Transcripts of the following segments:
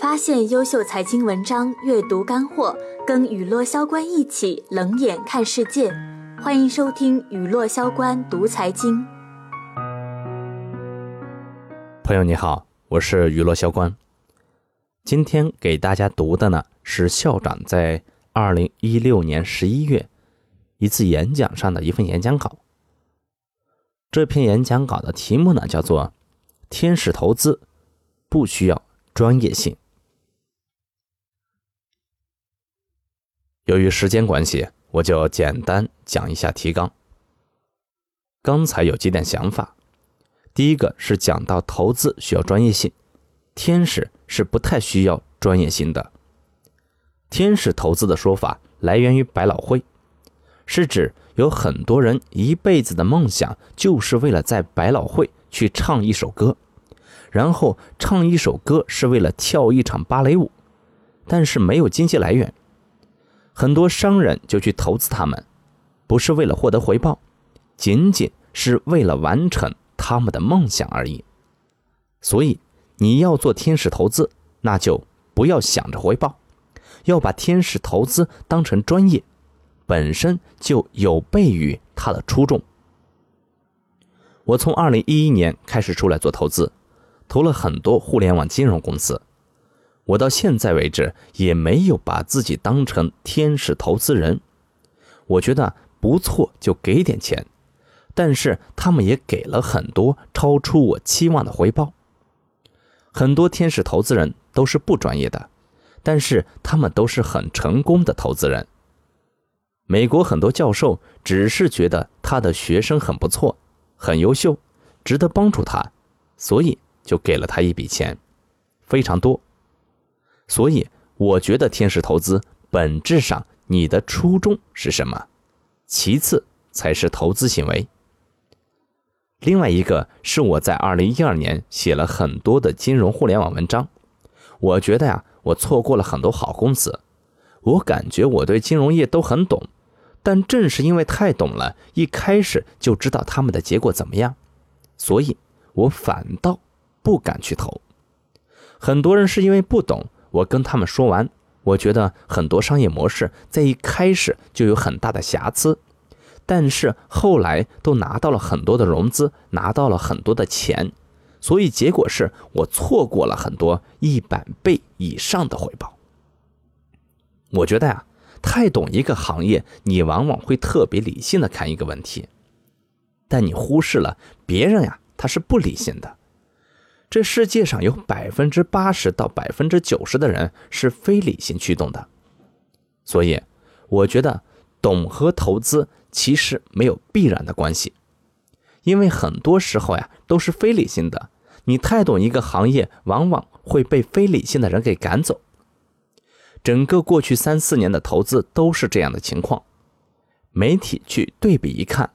发现优秀财经文章，阅读干货，跟雨落萧关一起冷眼看世界。欢迎收听雨落萧关读财经。朋友你好，我是雨落萧关。今天给大家读的呢是校长在二零一六年十一月一次演讲上的一份演讲稿。这篇演讲稿的题目呢叫做“天使投资不需要专业性”。由于时间关系，我就简单讲一下提纲。刚才有几点想法，第一个是讲到投资需要专业性，天使是不太需要专业性的。天使投资的说法来源于百老汇，是指有很多人一辈子的梦想就是为了在百老汇去唱一首歌，然后唱一首歌是为了跳一场芭蕾舞，但是没有经济来源。很多商人就去投资他们，不是为了获得回报，仅仅是为了完成他们的梦想而已。所以，你要做天使投资，那就不要想着回报，要把天使投资当成专业，本身就有悖于他的初衷。我从二零一一年开始出来做投资，投了很多互联网金融公司。我到现在为止也没有把自己当成天使投资人，我觉得不错就给点钱，但是他们也给了很多超出我期望的回报。很多天使投资人都是不专业的，但是他们都是很成功的投资人。美国很多教授只是觉得他的学生很不错，很优秀，值得帮助他，所以就给了他一笔钱，非常多。所以，我觉得天使投资本质上，你的初衷是什么？其次才是投资行为。另外一个是我在二零一二年写了很多的金融互联网文章，我觉得呀，我错过了很多好公司。我感觉我对金融业都很懂，但正是因为太懂了，一开始就知道他们的结果怎么样，所以我反倒不敢去投。很多人是因为不懂。我跟他们说完，我觉得很多商业模式在一开始就有很大的瑕疵，但是后来都拿到了很多的融资，拿到了很多的钱，所以结果是我错过了很多一百倍以上的回报。我觉得呀，太懂一个行业，你往往会特别理性的看一个问题，但你忽视了别人呀，他是不理性的。这世界上有百分之八十到百分之九十的人是非理性驱动的，所以我觉得懂和投资其实没有必然的关系，因为很多时候呀都是非理性的。你太懂一个行业，往往会被非理性的人给赶走。整个过去三四年的投资都是这样的情况。媒体去对比一看，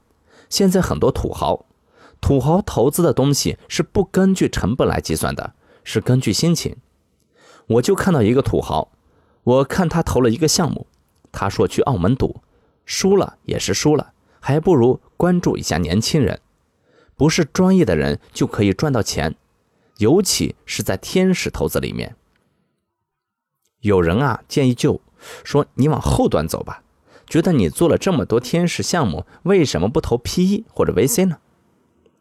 现在很多土豪。土豪投资的东西是不根据成本来计算的，是根据心情。我就看到一个土豪，我看他投了一个项目，他说去澳门赌，输了也是输了，还不如关注一下年轻人。不是专业的人就可以赚到钱，尤其是在天使投资里面。有人啊建议就说你往后端走吧，觉得你做了这么多天使项目，为什么不投 PE 或者 VC 呢？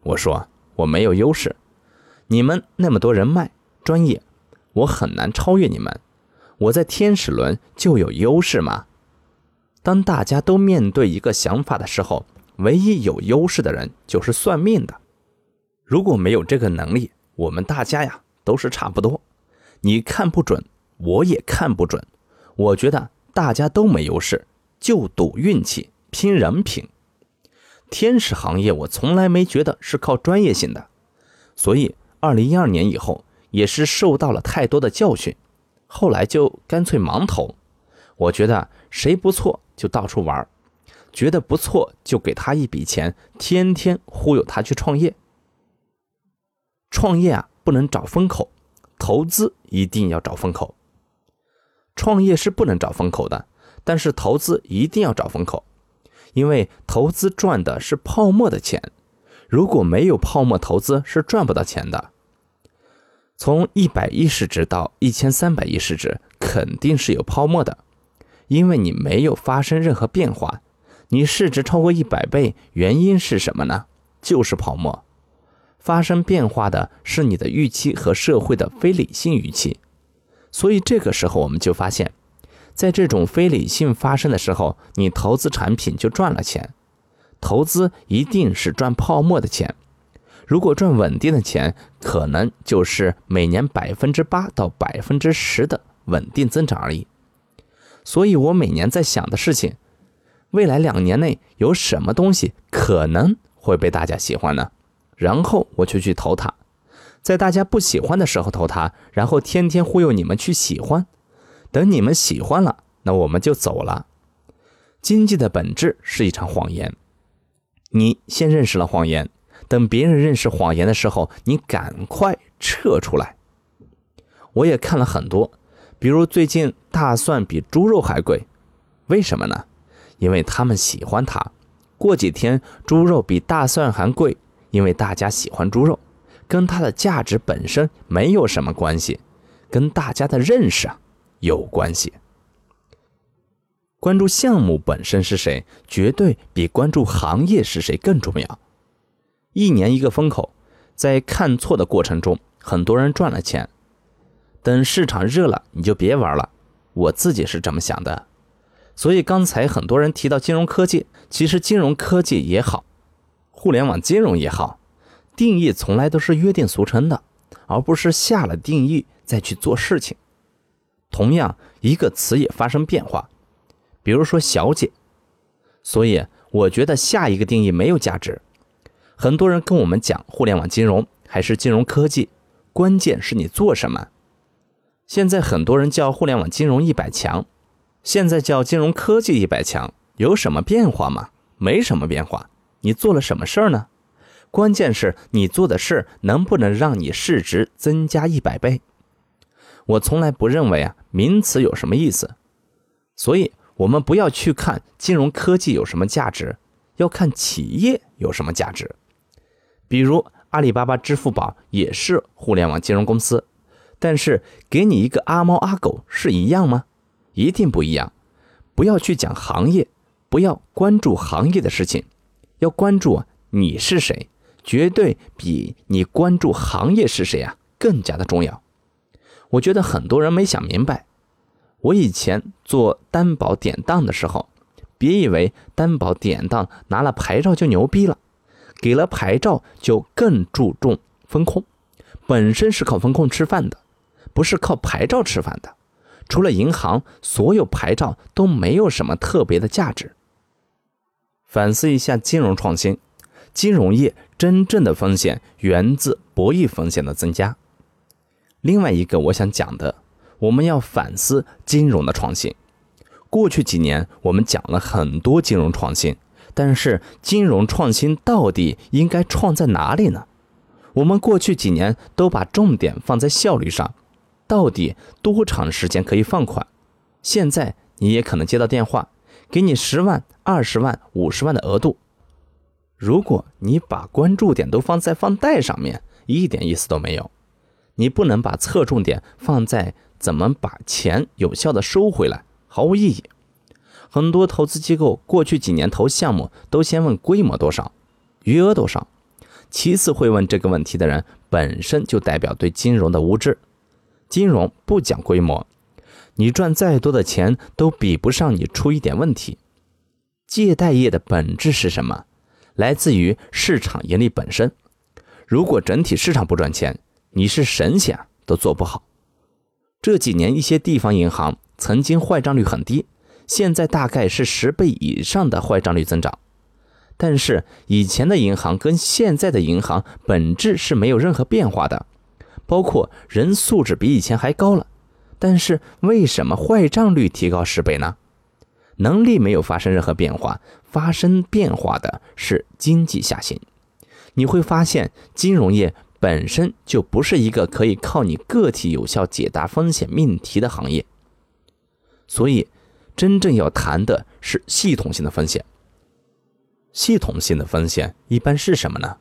我说我没有优势，你们那么多人脉专业，我很难超越你们。我在天使轮就有优势吗？当大家都面对一个想法的时候，唯一有优势的人就是算命的。如果没有这个能力，我们大家呀都是差不多。你看不准，我也看不准。我觉得大家都没优势，就赌运气，拼人品。天使行业，我从来没觉得是靠专业性的，所以二零一二年以后也是受到了太多的教训，后来就干脆盲投。我觉得谁不错就到处玩，觉得不错就给他一笔钱，天天忽悠他去创业。创业啊，不能找风口，投资一定要找风口。创业是不能找风口的，但是投资一定要找风口。因为投资赚的是泡沫的钱，如果没有泡沫投资是赚不到钱的。从一百亿市值到一千三百亿市值，肯定是有泡沫的，因为你没有发生任何变化。你市值超过一百倍，原因是什么呢？就是泡沫。发生变化的是你的预期和社会的非理性预期。所以这个时候我们就发现，在这种非理性发生的时候，你投资产品就赚了钱。投资一定是赚泡沫的钱。如果赚稳定的钱，可能就是每年百分之八到百分之十的稳定增长而已。所以我每年在想的事情。未来两年内有什么东西可能会被大家喜欢呢？然后我就去投它，在大家不喜欢的时候投它，然后天天忽悠你们去喜欢。等你们喜欢了，那我们就走了。经济的本质是一场谎言，你先认识了谎言，等别人认识谎言的时候，你赶快撤出来。我也看了很多，比如最近大蒜比猪肉还贵，为什么呢？因为他们喜欢它，过几天猪肉比大蒜还贵，因为大家喜欢猪肉，跟它的价值本身没有什么关系，跟大家的认识啊有关系。关注项目本身是谁，绝对比关注行业是谁更重要。一年一个风口，在看错的过程中，很多人赚了钱，等市场热了，你就别玩了。我自己是这么想的。所以刚才很多人提到金融科技，其实金融科技也好，互联网金融也好，定义从来都是约定俗成的，而不是下了定义再去做事情。同样，一个词也发生变化，比如说“小姐”，所以我觉得下一个定义没有价值。很多人跟我们讲互联网金融还是金融科技，关键是你做什么。现在很多人叫互联网金融一百强。现在叫金融科技一百强，有什么变化吗？没什么变化。你做了什么事儿呢？关键是你做的事能不能让你市值增加一百倍？我从来不认为啊名词有什么意思，所以我们不要去看金融科技有什么价值，要看企业有什么价值。比如阿里巴巴、支付宝也是互联网金融公司，但是给你一个阿猫阿狗是一样吗？一定不一样，不要去讲行业，不要关注行业的事情，要关注你是谁，绝对比你关注行业是谁啊更加的重要。我觉得很多人没想明白，我以前做担保典当的时候，别以为担保典当拿了牌照就牛逼了，给了牌照就更注重风控，本身是靠风控吃饭的，不是靠牌照吃饭的。除了银行，所有牌照都没有什么特别的价值。反思一下金融创新，金融业真正的风险源自博弈风险的增加。另外一个我想讲的，我们要反思金融的创新。过去几年我们讲了很多金融创新，但是金融创新到底应该创在哪里呢？我们过去几年都把重点放在效率上。到底多长时间可以放款？现在你也可能接到电话，给你十万、二十万、五十万的额度。如果你把关注点都放在放贷上面，一点意思都没有。你不能把侧重点放在怎么把钱有效的收回来，毫无意义。很多投资机构过去几年投项目都先问规模多少、余额多少，其次会问这个问题的人本身就代表对金融的无知。金融不讲规模，你赚再多的钱都比不上你出一点问题。借贷业的本质是什么？来自于市场盈利本身。如果整体市场不赚钱，你是神仙都做不好。这几年一些地方银行曾经坏账率很低，现在大概是十倍以上的坏账率增长。但是以前的银行跟现在的银行本质是没有任何变化的。包括人素质比以前还高了，但是为什么坏账率提高十倍呢？能力没有发生任何变化，发生变化的是经济下行。你会发现，金融业本身就不是一个可以靠你个体有效解答风险命题的行业。所以，真正要谈的是系统性的风险。系统性的风险一般是什么呢？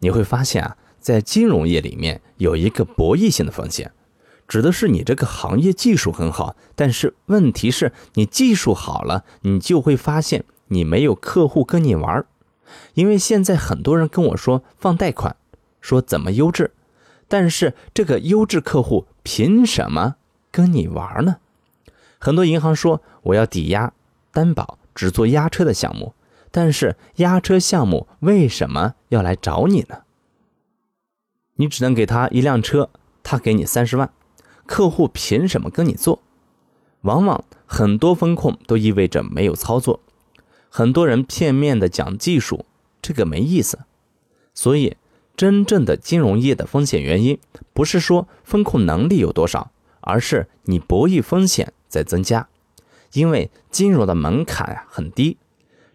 你会发现啊。在金融业里面有一个博弈性的风险，指的是你这个行业技术很好，但是问题是你技术好了，你就会发现你没有客户跟你玩因为现在很多人跟我说放贷款，说怎么优质，但是这个优质客户凭什么跟你玩呢？很多银行说我要抵押担保，只做押车的项目，但是押车项目为什么要来找你呢？你只能给他一辆车，他给你三十万，客户凭什么跟你做？往往很多风控都意味着没有操作，很多人片面的讲技术，这个没意思。所以，真正的金融业的风险原因，不是说风控能力有多少，而是你博弈风险在增加。因为金融的门槛呀很低，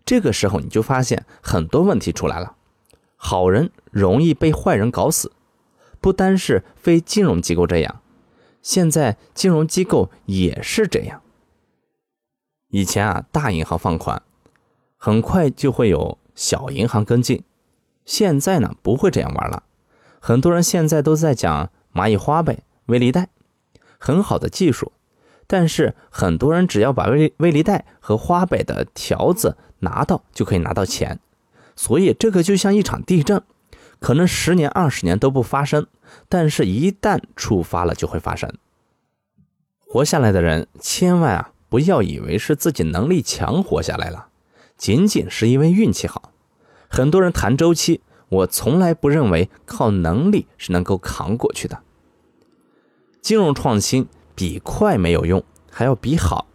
这个时候你就发现很多问题出来了，好人容易被坏人搞死。不单是非金融机构这样，现在金融机构也是这样。以前啊，大银行放款，很快就会有小银行跟进。现在呢，不会这样玩了。很多人现在都在讲蚂蚁花呗、微粒贷，很好的技术，但是很多人只要把微微粒贷和花呗的条子拿到，就可以拿到钱。所以这个就像一场地震。可能十年、二十年都不发生，但是一旦触发了，就会发生。活下来的人，千万啊不要以为是自己能力强活下来了，仅仅是因为运气好。很多人谈周期，我从来不认为靠能力是能够扛过去的。金融创新比快没有用，还要比好。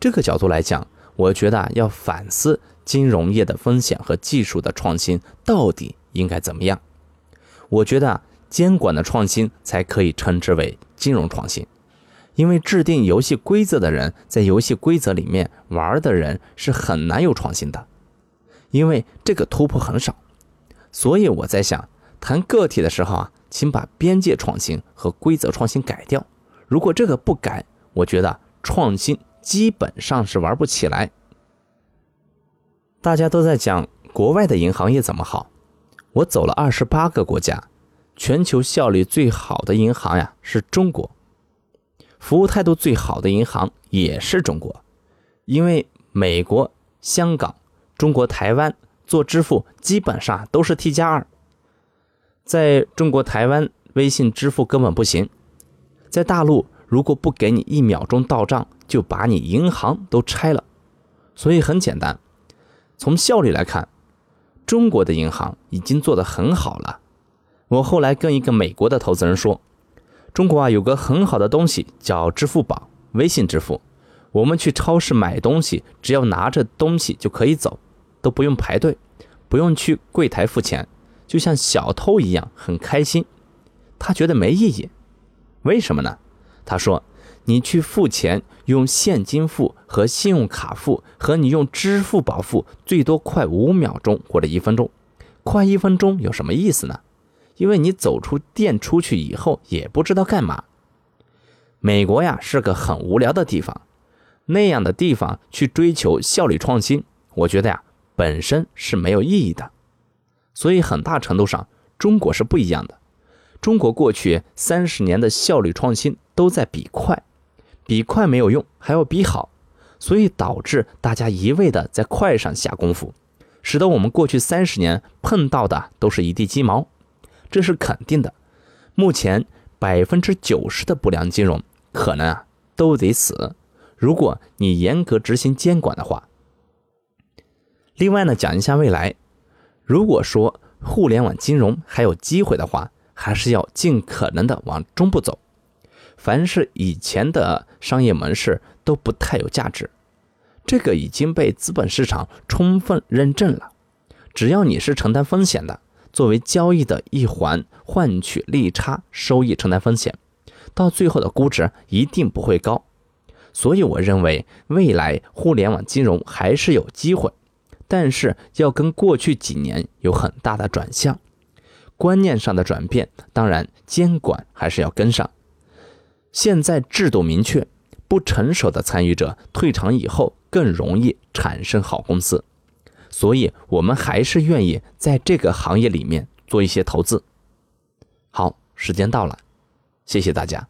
这个角度来讲，我觉得要反思金融业的风险和技术的创新到底。应该怎么样？我觉得，监管的创新才可以称之为金融创新，因为制定游戏规则的人在游戏规则里面玩的人是很难有创新的，因为这个突破很少。所以我在想，谈个体的时候啊，请把边界创新和规则创新改掉。如果这个不改，我觉得创新基本上是玩不起来。大家都在讲国外的银行业怎么好。我走了二十八个国家，全球效率最好的银行呀是中国，服务态度最好的银行也是中国，因为美国、香港、中国台湾做支付基本上都是 T 加二，在中国台湾微信支付根本不行，在大陆如果不给你一秒钟到账，就把你银行都拆了，所以很简单，从效率来看。中国的银行已经做得很好了。我后来跟一个美国的投资人说：“中国啊，有个很好的东西叫支付宝、微信支付。我们去超市买东西，只要拿着东西就可以走，都不用排队，不用去柜台付钱，就像小偷一样，很开心。”他觉得没意义，为什么呢？他说。你去付钱，用现金付和信用卡付，和你用支付宝付，最多快五秒钟或者一分钟。快一分钟有什么意思呢？因为你走出店出去以后也不知道干嘛。美国呀是个很无聊的地方，那样的地方去追求效率创新，我觉得呀本身是没有意义的。所以很大程度上，中国是不一样的。中国过去三十年的效率创新都在比快。比快没有用，还要比好，所以导致大家一味的在快上下功夫，使得我们过去三十年碰到的都是一地鸡毛，这是肯定的。目前百分之九十的不良金融可能啊都得死，如果你严格执行监管的话。另外呢，讲一下未来，如果说互联网金融还有机会的话，还是要尽可能的往中部走。凡是以前的商业模式都不太有价值，这个已经被资本市场充分认证了。只要你是承担风险的，作为交易的一环，换取利差收益，承担风险，到最后的估值一定不会高。所以我认为未来互联网金融还是有机会，但是要跟过去几年有很大的转向，观念上的转变，当然监管还是要跟上。现在制度明确，不成熟的参与者退场以后更容易产生好公司，所以我们还是愿意在这个行业里面做一些投资。好时间到了，谢谢大家。